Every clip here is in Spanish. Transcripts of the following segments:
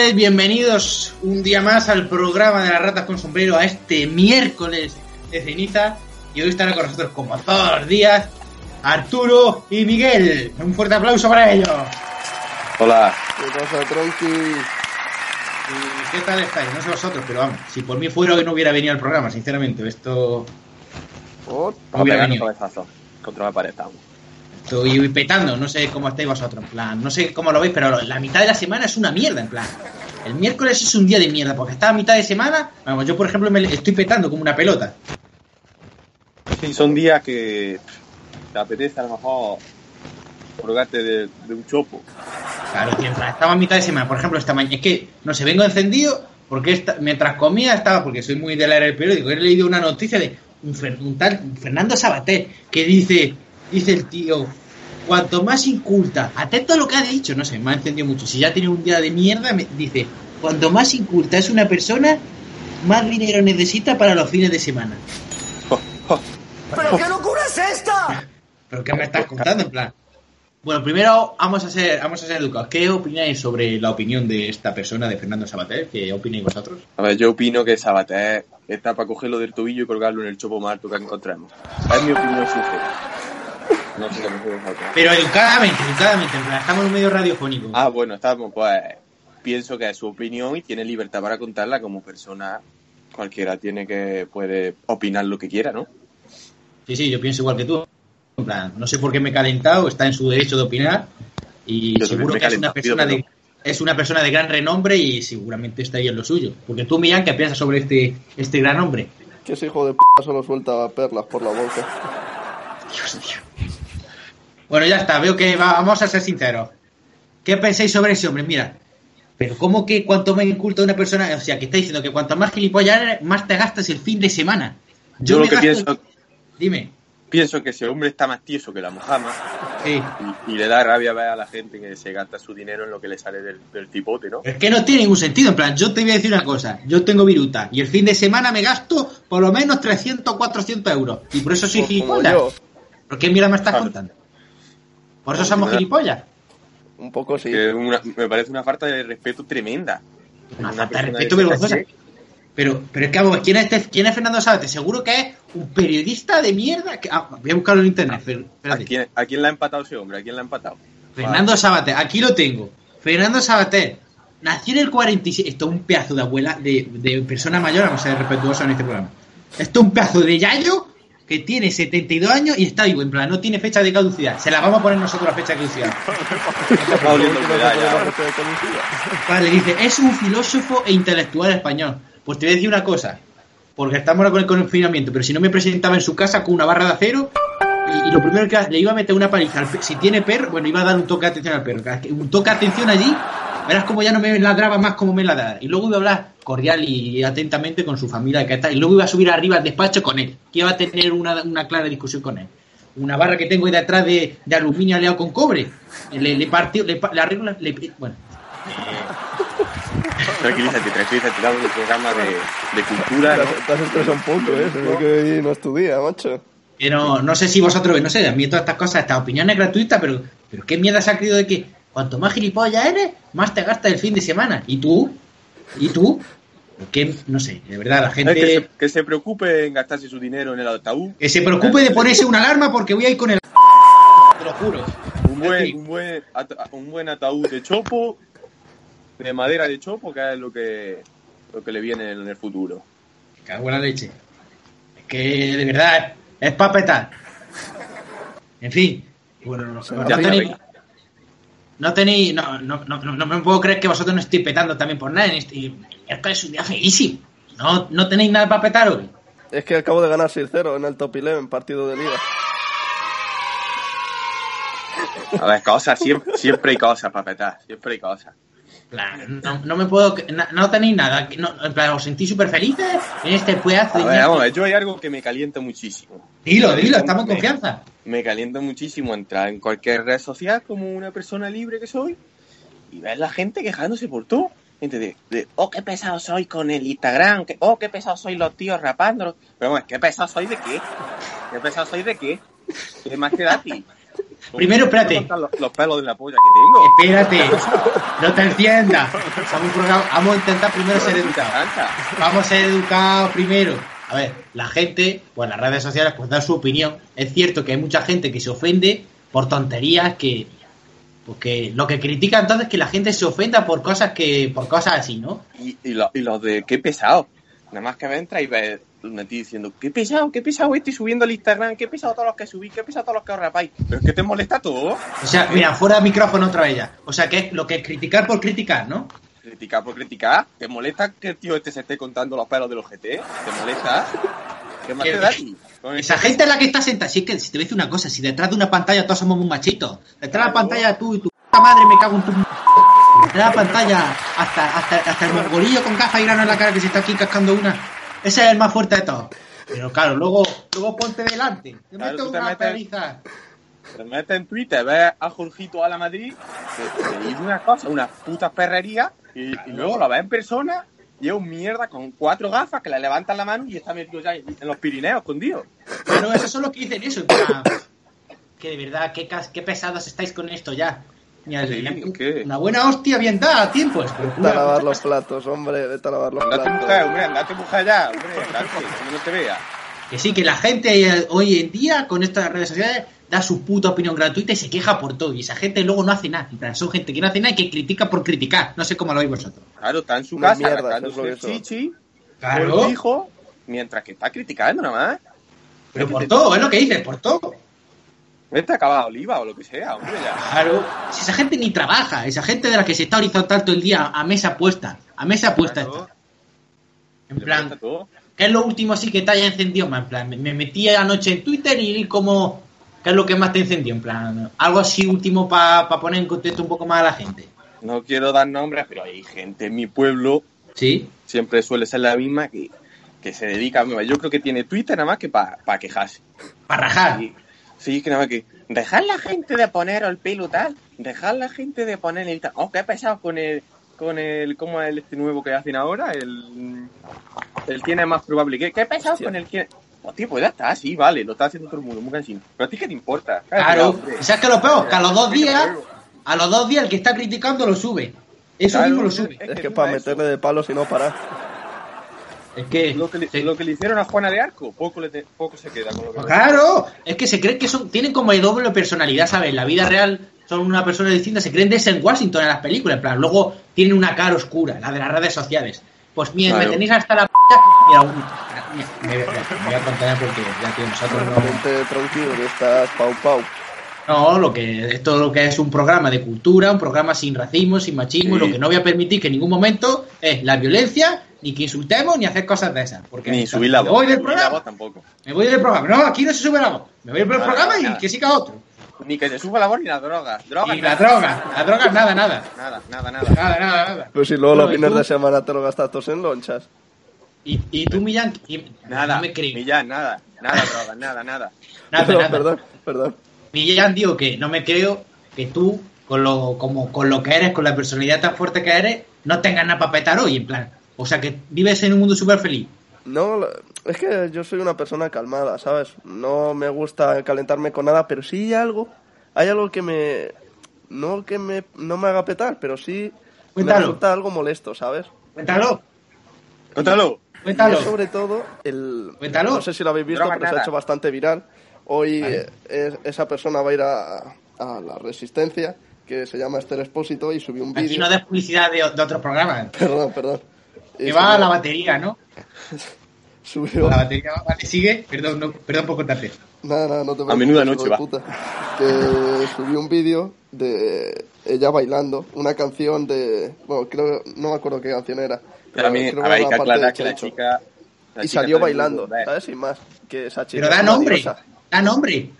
Noches, bienvenidos un día más al programa de las ratas con sombrero a este miércoles de ceniza. Y hoy estará con nosotros, como todos los días, Arturo y Miguel. Un fuerte aplauso para ellos. Hola. ¿Qué pasa, ¿Qué tal estáis? No sé vosotros, pero vamos, si por mí fuera hoy no hubiera venido al programa, sinceramente. Esto ¿Por? no hubiera Vamos a pegar un venido. cabezazo contra la pared. estamos. Estoy petando, no sé cómo estáis vosotros, en plan, no sé cómo lo veis, pero la mitad de la semana es una mierda, en plan. El miércoles es un día de mierda, porque está a mitad de semana, vamos, yo por ejemplo me estoy petando como una pelota. Sí, son días que te apetece a lo mejor colgarte de, de un chopo. Claro, mientras estaba a mitad de semana, por ejemplo, esta mañana, es que, no sé, vengo encendido porque esta- mientras comía estaba, porque soy muy del área del periódico, he leído una noticia de un, un tal Fernando Sabater que dice, dice el tío, cuanto más inculta, atento a lo que ha dicho, no sé, me ha encendido mucho, si ya tiene un día de mierda, me dice, cuanto más inculta es una persona, más dinero necesita para los fines de semana. ¿Pero qué locura es esta? ¿Pero qué me estás contando, en plan? Bueno, primero vamos a ser, vamos a ser educados. ¿Qué opináis sobre la opinión de esta persona, de Fernando Sabater? ¿Qué opináis vosotros? A ver, yo opino que Sabater está para cogerlo del tobillo y colgarlo en el chopo más alto que encontremos. Es mi opinión sincera. No sé. Pero educadamente, educadamente, en plan, estamos en un medio radiofónico. Ah, bueno, estamos, pues pienso que es su opinión y tiene libertad para contarla como persona. Cualquiera tiene que, puede opinar lo que quiera, ¿no? Sí, sí, yo pienso igual que tú. En plan, no sé por qué me he calentado, está en su derecho de opinar y Yo seguro que es una, persona de, es una persona de gran renombre y seguramente está ahí en lo suyo. Porque tú, Millán, ¿qué piensas sobre este, este gran hombre? Que ese hijo de p solo suelta perlas por la boca. Dios mío. Bueno, ya está, veo que va- vamos a ser sinceros. ¿Qué pensáis sobre ese hombre? Mira, pero ¿cómo que cuanto más inculta una persona? O sea, que está diciendo que cuanto más gilipollas eres, más te gastas el fin de semana. Yo, lo que gasto- pienso, Dime. pienso que ese hombre está más tieso que la mojama Sí. y, y le da rabia ver a la gente que se gasta su dinero en lo que le sale del, del tipote, ¿no? Es que no tiene ningún sentido. En plan, yo te voy a decir una cosa. Yo tengo viruta y el fin de semana me gasto por lo menos 300 o 400 euros. Y por eso soy Pues gilipollas. ¿Por qué mierda me estás Claro. contando? Por eso somos gilipollas. Un poco sí. Que una- me parece una falta de respeto tremenda. Una Una falta de respeto vergonzosa. Pero, pero es que, vamos, ¿quién es, este- ¿quién es Fernando Sabate? Seguro que es un periodista de mierda. que- ah, voy a buscarlo en internet. Fer- ¿A quién, ¿A quién le ha empatado ese hombre? ¿A quién le ha empatado? Fernando Sabater, aquí lo tengo. Fernando Sabater nació en el 47. Esto es un pedazo de abuela, de, de persona mayor, vamos a ser respetuosos en este programa. Esto es un pedazo de Yayo que tiene 72 años y está vivo. En plan, no tiene fecha de caducidad. Se la vamos a poner nosotros la fecha de caducidad. Vale, dice, es un filósofo e intelectual español. Pues te voy a decir una cosa, porque estamos ahora con el confinamiento, pero si no me presentaba en su casa con una barra de acero y, y lo primero que le iba a meter una paliza, si tiene perro, bueno, iba a dar un toque de atención al perro, un toque de atención allí, verás como ya no me ladraba más como me ladraba. Y luego iba a hablar cordial y atentamente con su familia, que está, y luego iba a subir arriba al despacho con él, que iba a tener una, una clara discusión con él. Una barra que tengo ahí detrás de, de aluminio aliado con cobre. Le, le partió, le, le arreglo, le- bueno, Tranquilízate, tranquilízate. Un programa de, de cultura, Te ¿no? has- te has estresado un poco, ¿eh? Se ve que hoy no es tu día, macho. Que no, no sé si vosotros, no sé, a mí todas estas cosas, esta opinión es gratuita, pero, pero ¿qué mierda se ha creído de que cuanto más gilipollas eres, más te gastas el fin de semana? ¿Y tú? ¿Y tú? Que, no sé, de verdad, la gente que, se, que se preocupe en gastarse su dinero en el ataúd. que se preocupe de ponerse una alarma porque voy a ir con el... Te lo juro. Un buen, un buen, un buen ataúd de chopo, de madera de chopo, que es lo que, lo que le viene en el futuro. Me cago en la leche. Es que, de verdad, es para petar. En fin, Bueno, no, no, la tenéis. No tenéis. No, no, no, no, me puedo creer que vosotros no estéis petando también por nada. en este- y es un día feísimo. No, no tenéis nada para petar hoy. Es que acabo de ganar 6-0 en el top 11 partido de liga. A ver, cosas, siempre, siempre hay cosas para petar, siempre hay cosas. Plan, No, no me puedo. No, no tenéis nada. No, en plan, os sentís súper felices en este pedazo A ver, vamos yo hay algo que me calienta muchísimo. Dilo, dilo, estamos en confianza. Me calienta muchísimo entrar en cualquier red social como una persona libre que soy y ver la gente quejándose por todo. Gente de, de, oh, qué pesado soy con el Instagram, que, oh, qué pesado soy los tíos rapándolos. Pero bueno, ¿qué pesado soy de qué? ¿Qué pesado soy de qué? ¿Qué más que da a ti? Primero, espérate. ¿Cómo están Los, los pelos de la polla que tengo. Espérate, no te enciendas. Vamos a intentar primero ser educados. Vamos a ser educados primero. A ver, la gente, pues las redes sociales, pues da su opinión. Es cierto que hay mucha gente que se ofende por tonterías que. Porque lo que critica entonces es que la gente se ofenda por cosas que. por cosas así, ¿no? Y, y, lo- y los de qué pesado. Nada más que me entra y ves una tía diciendo, qué pesado, qué pesado estoy subiendo al Instagram, qué pesado todos los que subí, qué pesado todos los que os rapáis. Pero es que te molesta todo. O sea, mira, fuera de micrófono otra vez ya. O sea, que es lo que es criticar por criticar, ¿no? Criticar por criticar. ¿Te molesta que el tío este se esté contando los pelos de los GT? ¿Te molesta? ¿Qué más te da Esa este- gente es la que está sentada. Si es que si te voy a decir una cosa, si detrás de una pantalla todos somos muy machitos. Detrás de la pantalla tú y tu madre me cago en tu. Detrás de la pantalla hasta, hasta, hasta el mongolillo con gafas y grano en la cara que se está aquí cascando una. Ese es el más fuerte de todos. Pero claro, luego, luego ponte delante. Te Claro, meto una paliza. Te metes en Twitter, ves a Jorgito a la Madrid, te, dice unas cosas, unas putas perrerías, y, y luego lo ves en persona y es un mierda con cuatro gafas que le levantan la mano y está metido ya en los Pirineos escondido. Pero esos son los que dicen eso. Que de verdad, qué, qué pesados estáis con esto ya. Una buena hostia bien dada a tiempo. Vete a lavar los platos, hombre, vete a lavar los Andate mujer, platos. hombre, andate mujer ya, hombre, andate, que no te vea. Que sí, que la gente eh, hoy en día con estas redes sociales da su puta opinión gratuita y se queja por todo. Y esa gente luego no hace nada. En plan, son gente que no hace nada y que critica por criticar. No sé cómo lo veis vosotros. Claro, está en su casa mierda, el chichi, Claro. por el hijo, mientras que está criticando nada más. Pero por todo, es lo que dices, por todo. Vete a acabar oliva o lo que sea, hombre, ya. Claro. Si esa gente ni trabaja, esa gente de la que se está horizontal todo el día a mesa puesta, a mesa puesta Claro. está. En plan. ¿qué es lo último así que te haya encendido más? En plan, me- me metí anoche en Twitter y como, ¿qué es lo que más te encendió? En plan, algo así último para poner en contexto un poco más a la gente. No quiero dar nombres, pero hay gente en mi pueblo, ¿Sí? siempre suele ser la misma, que, que se dedica, yo creo que tiene Twitter nada más que para quejarse. Para rajar. Sí, sí, que nada más que dejar la gente de poner el pelo tal, dejar la gente de poner el tal. Oh, qué pesado con el, con el, ¿cómo es el este nuevo que hacen ahora? El, el es más probable que, qué pesado Hostia. con el quién. Oh, tío, pues ya está, sí, vale, lo está haciendo todo el mundo, muy cansino. Pero a ti qué te importa. Claro. hombre. ¿Y sabes qué es lo peor? Que a los dos que días, a los dos días el que está criticando lo sube. Eso Claro, mismo lo sube. es Es que que para meterle de palos y no parar. Es que... Lo que, le, lo que le hicieron a Juana de Arco, poco, le te- poco se queda con lo que Pues Claro, es que se creen que son, tienen como de doble personalidad, ¿sabes? En la vida real son una persona distinta, se creen de en Washington en las películas, en plan, luego tienen una cara oscura, la de las redes sociales. Pues mira, me Claro. tenéis hasta la p mira, un- mira, me, me- me voy a contener porque ya que nosotros no, tranquilo, que estás pau pau. no, lo que esto lo que es un programa de cultura, un programa sin racismo, sin machismo, y lo que no voy a permitir que en ningún momento es la violencia, ni que insultemos, ni hacer cosas de esas. Porque Ni subir la me voz. voy del programa. voz tampoco. Me voy del programa. No, aquí no se sube la voz. Me voy del programa y que siga otro. Ni que se suba la voz ni la droga. Droga, Y la nada. droga. La droga, nada, nada. Nada, nada, nada. Nada, nada, nada. Pero si luego los Bueno, ¿y fines de semana te lo gastas todos en lonchas. Y, y tú, Millán, y- Nada, no me creo. Millán, nada. Nada, droga, nada, nada. Nada, perdón, nada. perdón, perdón. Millán, digo que no me creo que tú, con lo, como, con lo que eres, con la personalidad tan fuerte que eres, no tengas nada para petar hoy, en plan. O sea, que vives en un mundo súper feliz. No, es que yo soy una persona calmada, ¿sabes? No me gusta calentarme con nada, pero sí hay algo, hay algo que me, no que me, no me haga petar, pero sí me Cuéntalo. resulta algo molesto, ¿sabes? Cuéntalo, Cuéntalo. Cuéntalo. es sobre todo el, Cuéntalo. no sé si lo habéis visto, Droga, pero se ha nada. hecho bastante viral. Hoy Vale. eh, es- esa persona va a ir a, a la Resistencia, que se llama Esther Expósito, y subió un Aquí vídeo. no des publicidad de, de otros programas. Perdón, perdón. Que va a la batería, ¿no? subió... La batería vale, sigue. Perdón, no, perdón por contarte. Nada, nada, no te A menuda preocupes, noche, puta. Que subió un vídeo de ella bailando una canción de... Bueno, creo... No me acuerdo qué canción era. Pero a mí, creo a que aclarar la chica. la Y chica salió mundo bailando. ¿sabes? Sin más. Que esa chica Pero da nombre. diosa. Da nombre.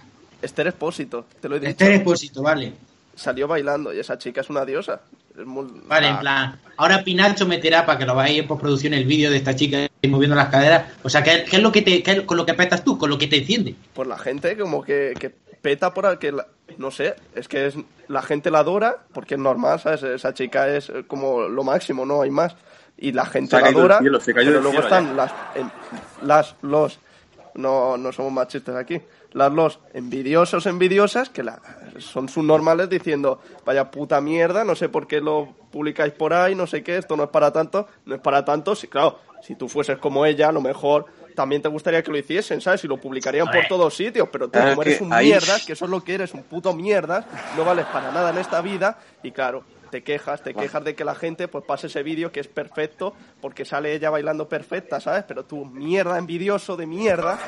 Esther Espósito, te lo he dicho. Este expósito, vale. Salió bailando y esa chica es una diosa. Vale, Ah, en plan. Ahora Pinacho meterá para que lo veáis en postproducción el vídeo de esta chica ahí moviendo las caderas. O sea, ¿qué, qué es lo que te, qué con lo que petas tú? Con lo que te enciende. Pues la gente como que, que peta por que la- no sé, es que es la gente la adora porque es normal, ¿sabes? Esa chica es como lo máximo, no hay más. Y la gente Se la adora, cielo, se cayó pero luego cielo están las, en- las, los, no, no somos machistas aquí, las los envidiosos, envidiosas, que la, son subnormales diciendo, vaya puta mierda, no sé por qué lo publicáis por ahí, no sé qué, esto no es para tanto, no es para tanto, sí, claro, si tú fueses como ella, a lo mejor también te gustaría que lo hiciesen, ¿sabes? Y lo publicarían por todos sitios, pero tú Claro, como es eres un mierdas, que eso es lo que eres, un puto mierdas, no vales para nada en esta vida, y claro, te quejas, te quejas de que la gente pues pase ese vídeo que es perfecto, porque sale ella bailando perfecta, ¿sabes? Pero tú, mierda, envidioso de mierda,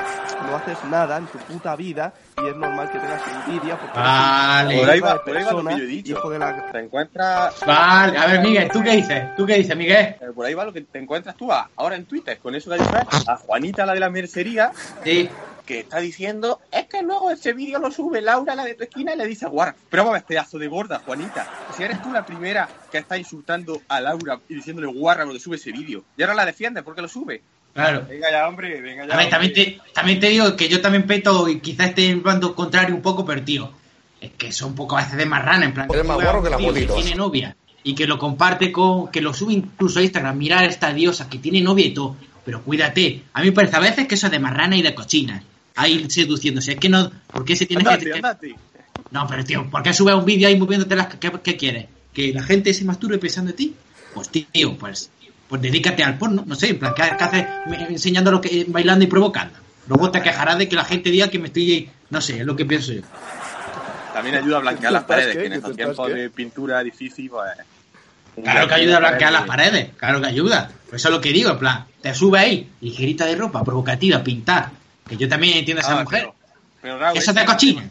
no haces nada en tu puta vida, y es normal que tengas envidia, porque Vale. Por ahí va, de por ahí va lo que persona, yo he dicho. hijo de la... Te encuentras. Vale, a ver, Miguel, ¿tú qué dices? ¿Tú qué dices, Miguel? eh, Por ahí va lo que te encuentras tú a- ahora en Twitter, con eso que dices, a Juanita, la de la mercería, Sí. Que está diciendo, es que luego ese vídeo lo sube Laura, la de tu esquina, y le dice, guarda, pero vamos pedazo de gorda, Juanita. Si eres tú la primera que está insultando a Laura y diciéndole guarra cuando sube ese vídeo, y ahora la defiendes porque lo sube. Claro. Venga ya, hombre, venga ya. A ver, también te, también te digo que yo también peto y quizás esté en bando contrario un poco, pero tío, es que son un poco a veces de marrana, en plan. Eres más guarro que tío motitos. tiene novia y que lo comparte con. que lo sube incluso a Instagram, mirar a esta diosa que tiene novia y todo. Pero cuídate, a mí me parece a veces que eso es de marrana y de cochina. Ahí seduciéndose, es que no. ¿Por qué se tiene Andate, que.? andate. No, pero tío, ¿por qué sube un vídeo ahí moviéndote las... ¿Qué, qué quieres? ¿Que la gente se masturbe pensando en ti? Pues tío, pues, pues dedícate al porno, no sé, en plan, ¿qué, qué haces me- enseñando lo que bailando y provocando? Luego te quejarás de que la gente diga que me estoy... No sé, es lo que pienso yo. También ayuda a blanquear las ¿Te estás paredes, que en ¿Que estos tiempos de pintura difícil, pues... Claro que ayuda a blanquear las paredes, claro que ayuda. Pues eso es lo que digo, en plan, te sube ahí, ligerita de ropa, provocativa, pintar. Que yo también entiendo a esa Ah, mujer. pero- Eso es de cochina. Es.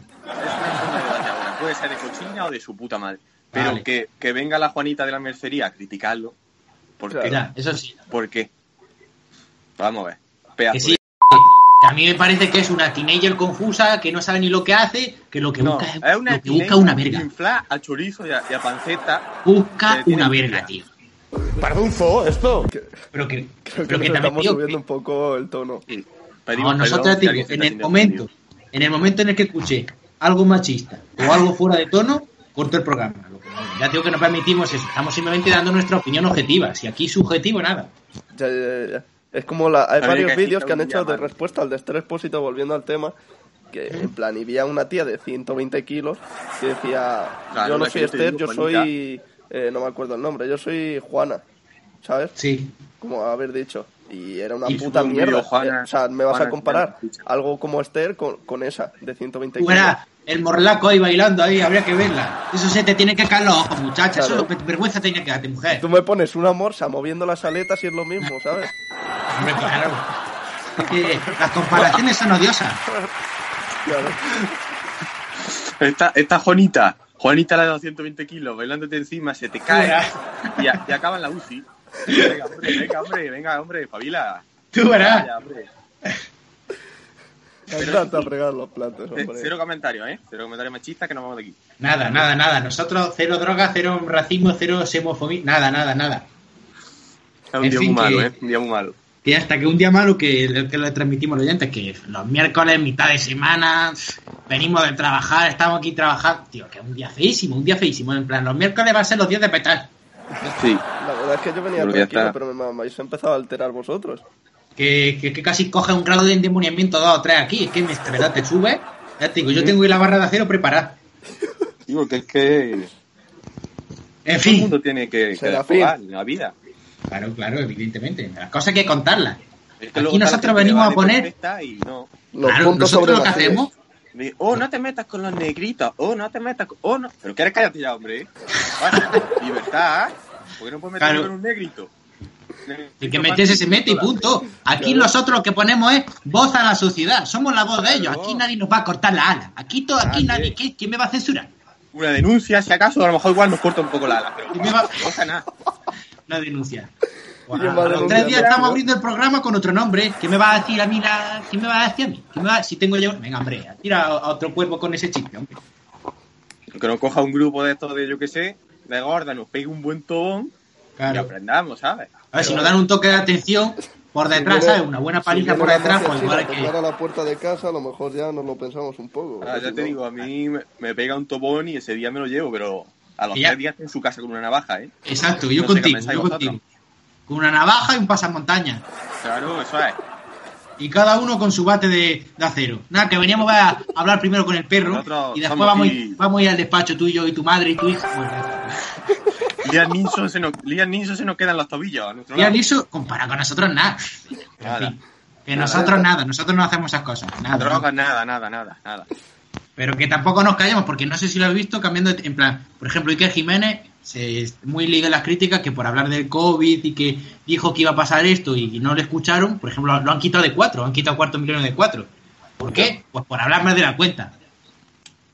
Puede ser de cochina o de su puta madre. Pero Vale. que, que venga la Juanita de la mercería a criticarlo. ¿Por qué? Claro. Eso sí. ¿Por qué? Vamos a ver. Pedazo Que sí, que a mí me parece que es una teenager confusa, que no sabe ni lo que hace, que lo que No, busca es, una, lo que busca una verga. infla a chorizo y a, y a panceta. Busca una verga, tío. Parece un zoo esto. Pero que, Creo que pero que nos también estamos tío, subiendo un poco el tono. No, nosotros digo, en el momento, en el momento en el que escuché algo machista o algo fuera de tono, corto el programa. Lo que no- Ya digo que no permitimos eso, estamos simplemente dando nuestra opinión objetiva. Si aquí subjetivo, nada. Ya, ya, ya, ya. Es como la, hay varios vídeos que han hecho de respuesta al de Esther Expósito, volviendo al tema, que en plan, y vi a una tía de 120 kilos que decía, Claro, yo no soy Esther, yo soy, eh, no me acuerdo el nombre, yo soy Juana, ¿sabes? Sí. Como haber dicho. Y era una Y puta un mierda. Juana- Eh, o sea, me vas Juana a comparar Juana algo como Esther con, con esa de 120 Tú kilos. verás el morlaco ahí bailando ahí, habría que verla. Eso se te tiene que caer los ojos, muchacha. Claro. Eso vergüenza tiene que darte, mujer. Tú me pones una morsa moviendo las aletas y es lo mismo, ¿sabes? Hombre, claro. Que las comparaciones son odiosas. Claro. Esta, esta Juanita, Juanita la de 220 kilos, bailándote encima, se te cae y, a- y acaba en la UCI. Venga, hombre, venga, hombre, venga, hombre, pabila. Tú verás. Vaya, hombre. Andate a fregar los platos, Eh, hombre. Cero comentarios, ¿eh? Cero comentarios machistas que nos vamos de aquí. Nada, nada, nada. Nosotros cero droga, cero racismo, cero semofobia. Nada, nada, nada. Es un En día fin, muy malo, que- ¿eh? Un día muy malo. Que hasta que un día malo que, que le transmitimos a los oyentes, que los miércoles, mitad de semana, venimos de trabajar, estamos aquí trabajando. Tío, que es un día feísimo, un día feísimo. En plan, los miércoles va a ser los días de petar. Sí. La verdad es que yo venía que tranquilo, está. pero me, habéis empezado a alterar vosotros. Que, que, que casi coge un grado de endemoniamiento dos o tres aquí. Es que me, de verdad te sube. Ya te digo, yo tengo ahí la barra de acero preparada. Sí, porque es que En todo el fin. mundo tiene que, que la vida. Claro, claro, evidentemente. Las cosas hay que contarlas. Es que Aquí nosotros que venimos a poner- perfecta Y no. Los Claro, puntos nosotros sobre lo que hacemos De, oh, no te metas con los negritos. Oh, no te metas con... Oh, no. Pero que eres cállate ya, hombre. Vale, libertad. ¿Por qué no puedes Claro. con un negrito? El que meterse se mete y punto. Aquí nosotros lo que ponemos es voz a la sociedad. Somos la voz de ellos. Aquí nadie nos va a cortar la ala. Aquí todo, aquí nadie. ¿qué- ¿Quién me va a censurar? Una denuncia, si acaso, a lo mejor igual nos corta un poco la ala, pero ¿Quién me va- no pasa nada. Una denuncia. ¿Quién va a A los tres días estamos abriendo el programa con otro nombre. ¿Qué me va a decir a mí la... ¿Quién me va a decir a mí? ¿Quién me va- Si tengo yo... Venga, hombre, tira a otro cuerpo con ese chiste, hombre. Que nos coja un grupo de estos de, yo que sé, de gorda, nos pegue un buen tobón y aprendamos, ¿sabes? A ver, si nos dan un toque de atención por detrás, Si ¿sabes? Una buena paliza por detrás, pues igual que... a la puerta de casa, a lo mejor ya nos lo pensamos un poco. Ah, ya Si te no- digo, a mí me, pega un tobón y ese día me lo llevo, pero a los tres días en su casa con una navaja, ¿eh? Exacto, yo No qué contigo, yo vosotros. contigo. Con una navaja y un pasamontaña. Claro, eso es. Y cada uno con su bate de, de acero. Nada, que veníamos a hablar primero con el perro Nosotros y después vamos, a aquí- ir, vamos a ir al despacho tú y yo y tu madre y tu hija. Liam Neeson se nos, Liam Neeson se nos quedan los tobillos a nuestro y lado. eso, comparado con nosotros, nada. En Nada. fin, que nosotros nada, nosotros no hacemos esas cosas. Nada. Drogas, nada, nada, nada, nada. Pero que tampoco nos callamos, porque no sé si lo has visto cambiando, de- en plan, por ejemplo, Iker Jiménez, se, muy liga en las críticas que por hablar del COVID y que dijo que iba a pasar esto y no le escucharon, por ejemplo, lo han quitado de cuatro, han quitado cuarto millones de cuatro. ¿Por qué? Pues por hablar más de la cuenta.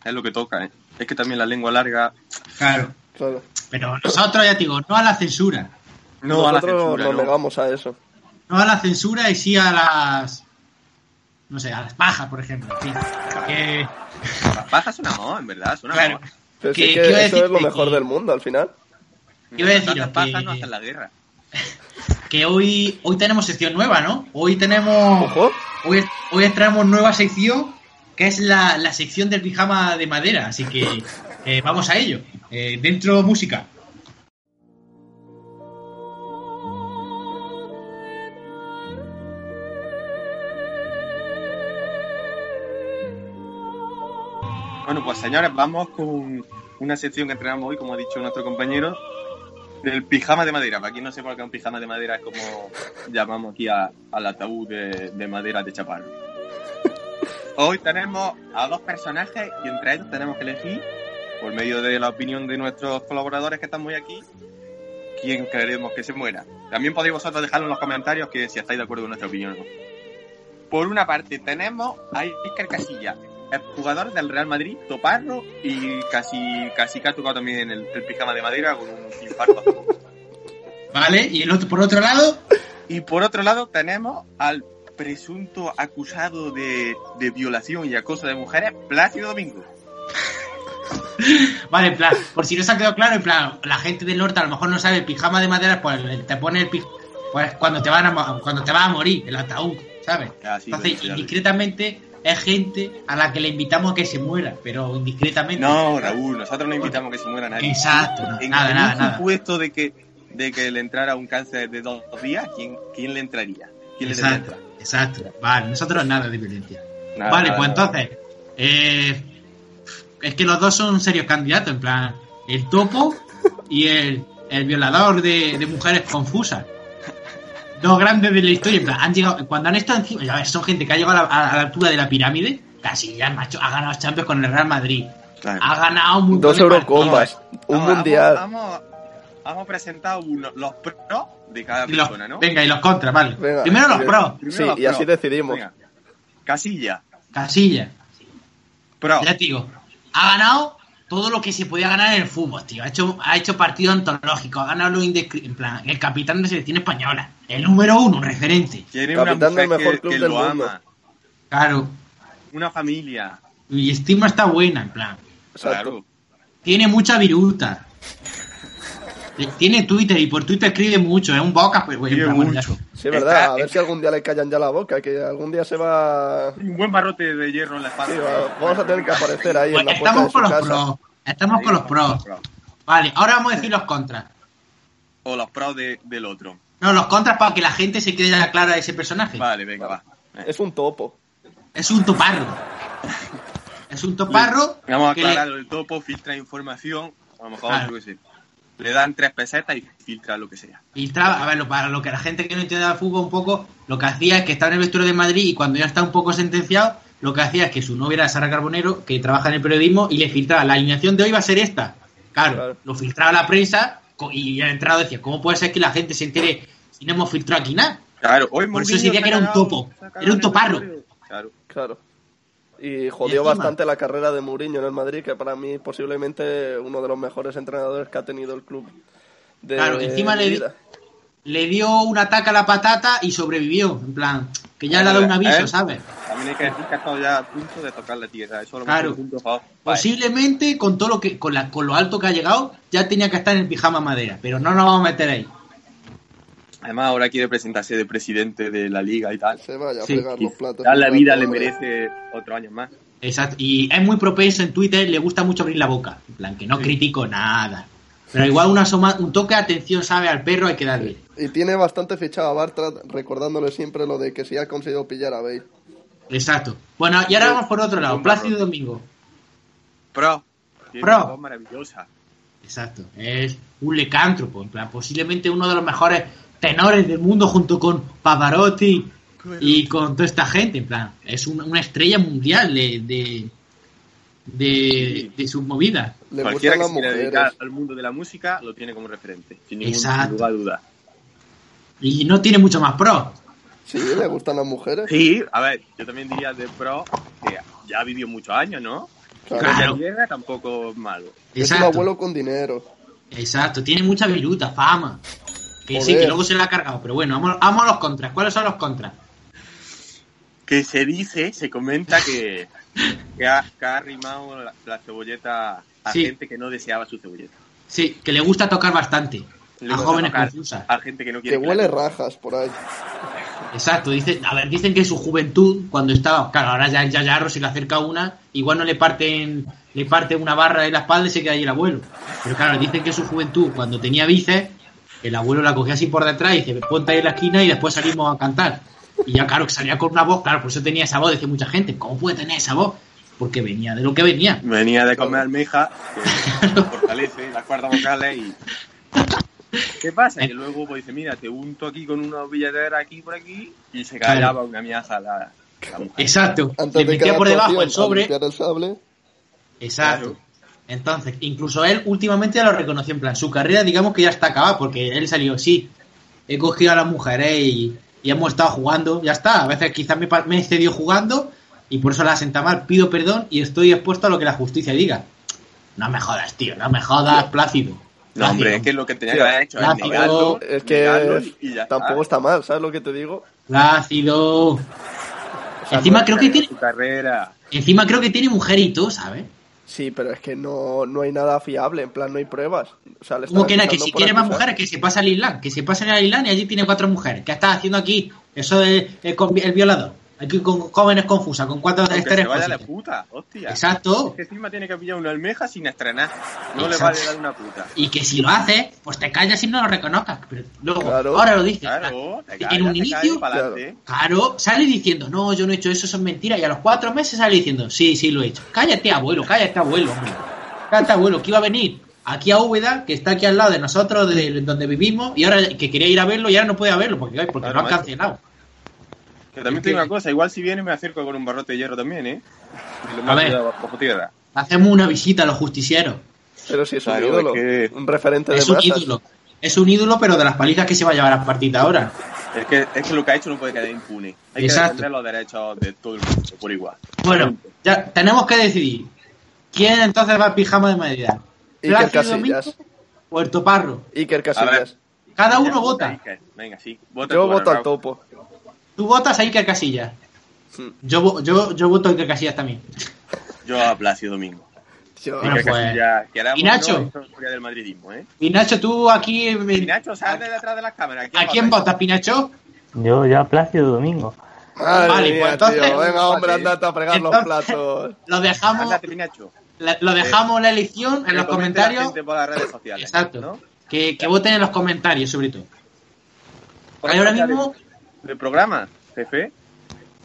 Es lo que toca, ¿eh? Es que también la lengua larga. Claro. Claro. Pero nosotros, ya te digo, no a la censura. No a la censura, nos no. negamos a eso. No a la censura y sí a las. No sé, a las pajas, por ejemplo. en fin. Que- Las pajas son amor, en verdad, son claro. amor. Pero sí Que- que que eso es lo mejor que- del mundo al final. A Las pajas que- no hacen la guerra. que hoy, hoy tenemos sección nueva, ¿no? Hoy tenemos. Ojo. Hoy, hoy traemos nueva sección, que es la, la sección del pijama de madera. Así que eh, vamos a ello. Eh, dentro música. Bueno, pues señores, vamos con una sección que entrenamos hoy, como ha dicho nuestro compañero, del pijama de madera. Para quien no sepa que un pijama de madera, es como llamamos aquí a- al ataúd de, de madera de chaparro. Hoy tenemos a dos personajes y entre ellos tenemos que elegir, por medio de la opinión de nuestros colaboradores que están muy aquí, quién creeremos que se muera. También podéis vosotros dejarlo en los comentarios que si estáis de acuerdo con nuestra opinión o no. Por una parte tenemos a Iker Casillas, el jugador del Real Madrid, Toparro, y casi, casi que ha tocado también el, el pijama de madera con un infarto. ¿Vale? Y el otro, por otro lado, Y por otro lado tenemos al presunto acusado de, de violación y acoso de mujeres, Plácido Domingo. vale, en plan, por si no se ha quedado claro, en plan, la gente del norte a lo mejor no sabe, pijama de madera, pues te pone el pijama, pues cuando te van a, cuando te vas a morir, el ataúd, ¿sabes? Lo Entonces, lo indiscretamente es gente a la que le invitamos a que se muera, pero indiscretamente. No, Raúl, nosotros no invitamos a que se muera nadie. Exacto, no, En nada, nada, nada. supuesto de que, de que le entrara un cáncer de dos días, ¿quién, quién le entraría? ¿Quién le tendría Exacto, exacto. Vale, nosotros nada de violencia. Nada, vale, nada, pues entonces, eh, es que los dos son serios candidatos, en plan, el topo y el, el violador de, de mujeres confusas. Dos grandes de la historia, en plan, han llegado, cuando han estado encima, ya ves, son gente que ha llegado a la, a la altura de la pirámide, casi ya, macho, ha ganado Champions con el Real Madrid. Claro. Ha ganado un Dos Eurocopas, un Vamos, mundial. Vamos, hemos presentado uno- los pros de cada los- persona, ¿no? Venga, y los contras, vale. Venga, Primero los pros, Primero Sí, los y así decidimos. Venga. Casilla, Casilla. pro. Ya te digo, ha ganado todo lo que se podía ganar en el fútbol, tío. Ha hecho, ha hecho partido antológico, ha ganado lo en plan, el capitán de selección española, el número uno, un referente. Tiene una Capitán del mujer mejor que, club que del lo mundo. ama. Claro, Una familia. y estima está buena, en plan. Exacto. Claro. Tiene mucha viruta. Tiene Twitter y por Twitter escribe mucho, es un boca, pues bueno, en Escribe mucho. Sí, es verdad. Está- A ver si algún día le callan ya la boca, que algún día se va. Un buen barrote de hierro en la espalda. Sí, va- vamos a tener que aparecer ahí en Pues la puerta de estamos su con los casa. pros, estamos con los pros. Vale, ahora vamos a decir los contras. O los pros de- del otro. No, los contras para que la gente se quede ya clara de ese personaje. Vale, venga, va. Es un topo. Es un toparro. Es un toparro. Vamos a que le- aclarar el topo, filtra información. A lo mejor, Claro. yo qué sé. Le dan tres pesetas y filtra lo que sea. filtraba, a ver, lo- para lo que la gente que no entiende del fútbol un poco, lo que hacía es que estaba en el vestuario de Madrid y cuando ya está un poco sentenciado, lo que hacía es que su novia era Sara Carbonero, que trabaja en el periodismo, y le filtraba, la alineación de hoy va a ser esta. Claro, Claro. lo filtraba la prensa y el entrado decía, ¿cómo puede ser que la gente se entere Y no hemos filtrado aquí nada. Claro, hoy Por eso se decía que era un topo, era un toparro. Claro. Claro. Y jodió bastante la carrera de Mourinho en el Madrid, que para mí posiblemente uno de los mejores entrenadores que ha tenido el club. De Claro, encima le. Le dio un ataque a la patata y sobrevivió. En plan, que ya le ha dado un aviso, ¿Eh? ¿sabes? También hay que decir que ha estado ya a punto de tocar la tierra. Eso lo Claro. un punto. Vale. Posiblemente con todo lo que, con, la, con lo alto que ha llegado, ya tenía que estar en el pijama madera, pero no nos vamos a meter ahí. Además, ahora quiere presentarse de presidente de la liga y tal. Se vaya a Sí, fregar los platos. Ya la vida le merece otro año más. Exacto. Y es muy propenso en Twitter, le gusta mucho abrir la boca. En plan, que no critico nada. Pero igual una asoma- un toque de atención, ¿sabe? Al perro hay que darle. Y tiene bastante fichado a Bartra, recordándole siempre lo de que si ha conseguido pillar a Bale. Exacto. Bueno, y ahora Sí. vamos por otro lado. Plácido. Domingo. Pro. Tiene Pro. una voz maravillosa. Exacto. Es un lecántropo. En plan, posiblemente uno de los mejores tenores del mundo junto con Pavarotti y con toda esta gente. En plan, es un- una estrella mundial de, de, de, de sus movidas. Le Cualquiera que se dedicar al mundo de la música lo tiene como referente. Sin ningún Exacto. lugar a duda. Y no tiene mucho más pro. Sí, le gustan las mujeres. Sí, a ver, yo también diría de pro que ya ha vivido muchos años, ¿no? Claro. Llega tampoco es malo. Es un abuelo con dinero. Exacto. Tiene mucha viruta, fama. Que sí, que luego se la ha cargado. Pero bueno, vamos, vamos a los contras. ¿Cuáles son los contras? Que se dice, se comenta que, que, ha, que ha arrimado la, la cebolleta a Sí. gente que no deseaba su cebolleta. Sí, que le gusta tocar bastante. Le A jóvenes confusas. A gente que no Que quiere huele la- rajas por ahí. Exacto, dicen, a ver, dicen que en su juventud, cuando estaba, claro, ahora ya ya Yarro si le acerca una, igual no le parten, le parte una barra en la espalda y se queda ahí el abuelo. Pero claro, dicen que en su juventud, cuando tenía bíceps, el abuelo la cogía así por detrás y dice, ponte ahí en la esquina y después salimos a cantar. Y ya claro, que salía con una voz, claro, por eso tenía esa voz, decía mucha gente, ¿cómo puede tener esa voz? Porque venía de lo que venía. Venía de comer almeja, que fortalece las cuerdas vocales y... ¿Qué pasa? Que luego pues dice, mira, te unto aquí con una billetera aquí por aquí y se Claro. callaba una miaja la, la mujer. Exacto, Antes le metía por debajo el sobre. el sable. Exacto. Claro. Entonces, incluso él últimamente ya lo reconoció en plan, su carrera digamos que ya está acabada porque él salió, sí, he cogido a las mujeres y, y hemos estado jugando, ya está, a veces quizás me, me he excedido jugando y por eso la senta mal, pido perdón y estoy expuesto a lo que la justicia diga. No me jodas, tío, no me jodas, Plácido. No, hombre, es que lo que tenía que haber hecho es Plácido. negarlo, Es negarlo que y ya tampoco está. está mal, ¿sabes lo que te digo? Plácido. O sea, Encima no- creo que tiene, Su carrera. encima creo que tiene mujer y todo, ¿sabes? Sí, pero es que no, no hay nada fiable, en plan no hay pruebas. O sea, le Como que nada, que si quiere más mujeres, que se pase al Islam, que se pase al Islam y allí tiene cuatro mujeres. ¿Qué estás haciendo aquí? Eso de el, con- el violador. Aquí con jóvenes confusas, con cuatro esteres se vaya la puta, hostia. Exacto. Es que encima tiene que pillar una almeja sin estrenar. No le Exacto. vale dar una puta. Y que si lo hace, pues te callas y no lo reconozcas. Pero luego, Claro. ahora lo dices. Claro, te en un te inicio, claro, sale diciendo, no, yo no he hecho eso, eso es mentira. Y a los cuatro meses sale diciendo, sí, sí, lo he hecho. Cállate, abuelo, cállate, abuelo, hombre. Cállate, abuelo, que iba a venir aquí a Úbeda, que está aquí al lado de nosotros, de donde vivimos, y ahora que quería ir a verlo y ahora no puede verlo, porque, porque Claro, lo han cancelado. Que también Es te digo que- una cosa, igual si viene me acerco con un barrote de hierro también, ¿eh? Lo A ver. meto bajo tierra. Hacemos una visita a los justicieros. Pero si es un Claro, ídolo, es que- un referente de Es un masas. ídolo. Es un ídolo, pero de las palizas que se va a llevar a partir de ahora. Es que, es que lo que ha hecho no puede quedar impune. Hay Exacto. que defender los derechos de todo el mundo, por igual. Bueno, ya tenemos que decidir. ¿Quién entonces va al pijama de Madrid? Iker ¿Plácido Casillas. Domingo o el Toparro? Iker Casillas. Cada uno vota. Venga, sí. Vota Yo voto al topo. Tú votas a Iker Casillas. Hmm. Yo, yo, yo voto a Iker Casillas también. Yo a Plácido Domingo. Yo- Bueno, pues- ¿Y Nacho? no, del madridismo, ¿eh? Y Nacho, tú aquí. Y Nacho, sal de detrás de las cámaras. ¿A quién votas, Pinacho? Yo ya Plácido Domingo. Madre Vale, mía, pues entonces- tío. Venga, hombre, andate a fregar los platos. Lo dejamos, Ándate, Pinacho. la- lo dejamos la elección en los comentarios. gente por las redes sociales. Exacto. ¿no? Que, que voten en los comentarios, sobre todo. ¿Cuánto Ahora mismo, ¿Del programa, jefe?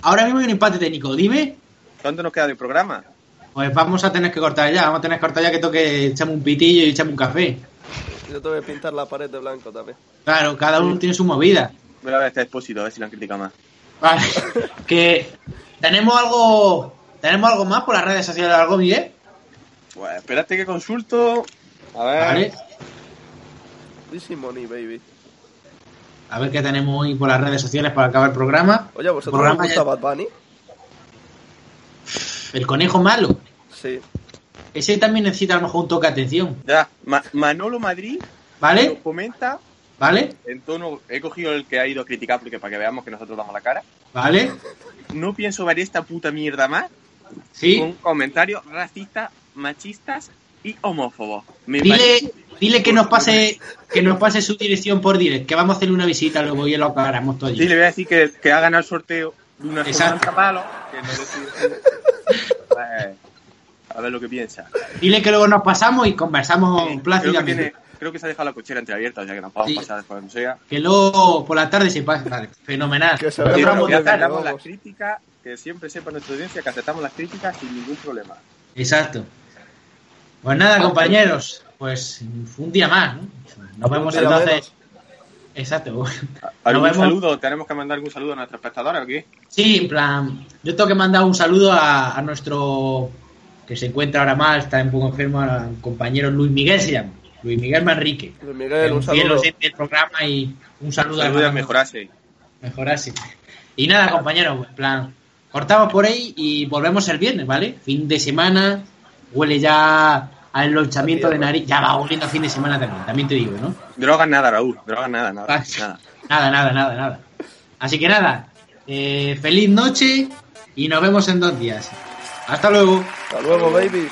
ahora mismo hay un empate técnico. Dime. ¿Cuánto nos queda del programa? Pues vamos a tener que cortar ya, vamos a tener que cortar ya que toque echamos un pitillo y echamos un café. Yo te voy a pintar la pared de blanco también. Claro, cada uno tiene su movida. Voy a ver este expósito, a ver si lo han criticado más. Vale. que tenemos algo tenemos algo más por las redes sociales algo Miguel Pues espérate que consulto. A ver. vale Easy money, baby. A ver qué tenemos hoy por las redes sociales para acabar el programa. Oye, ¿a vosotros Programa os gusta ya- Bad Bunny? El conejo malo. Sí. Ese también necesita a lo mejor un toque de atención. Ya, Ma- Manolo Madrid ¿Vale? comenta ¿Vale? en tono. He cogido el que ha ido a criticar porque para que veamos que nosotros damos la cara. ¿Vale? No pienso ver esta puta mierda más Sí. con comentarios racistas, machistas y homófobos. Me Dile, parece- dile que nos pase que nos pase su dirección por direct, que vamos a hacerle una visita luego y lo aclaramos todo. Sí, le voy a decir que, que hagan el sorteo de una Exacto. semana palo, que no decide. Pues, a ver lo que piensa. Dile que luego nos pasamos y conversamos Sí, creo, que plácidamente. tiene, creo que se ha dejado la cochera entreabierta, o sea que nos podemos Sí. pasar después sea. Que luego por la tarde se pasa. Vale, fenomenal. Que se aceptamos las críticas, que siempre sepa nuestra audiencia que aceptamos las críticas sin ningún problema. Exacto. Pues nada, compañeros, pues un día más, ¿no? Nos vemos Un entonces. Exacto. ¿Algún vemos. saludo? ¿Tenemos que mandar algún saludo a nuestros espectadores o qué? Sí, en plan, yo tengo que mandar un saludo a, a nuestro que se encuentra ahora mal, está un poco enfermo, al compañero Luis Miguel se llama, Luis Miguel Manrique. Luis Miguel, un saludo. del programa y un saludo Saludo al a mejorarse. mejorarse. Y nada, compañeros, en plan, cortamos por ahí y volvemos el viernes, ¿vale? Fin de semana, huele ya al lonchamiento de nariz, ya va oliendo a fin de semana también, también te digo, ¿no? Drogas nada, Raúl. Drogas nada, nada. Ah, nada. Nada, nada, nada, nada. Así que nada, eh, feliz noche y nos vemos en dos días. Hasta luego. Hasta luego, babies.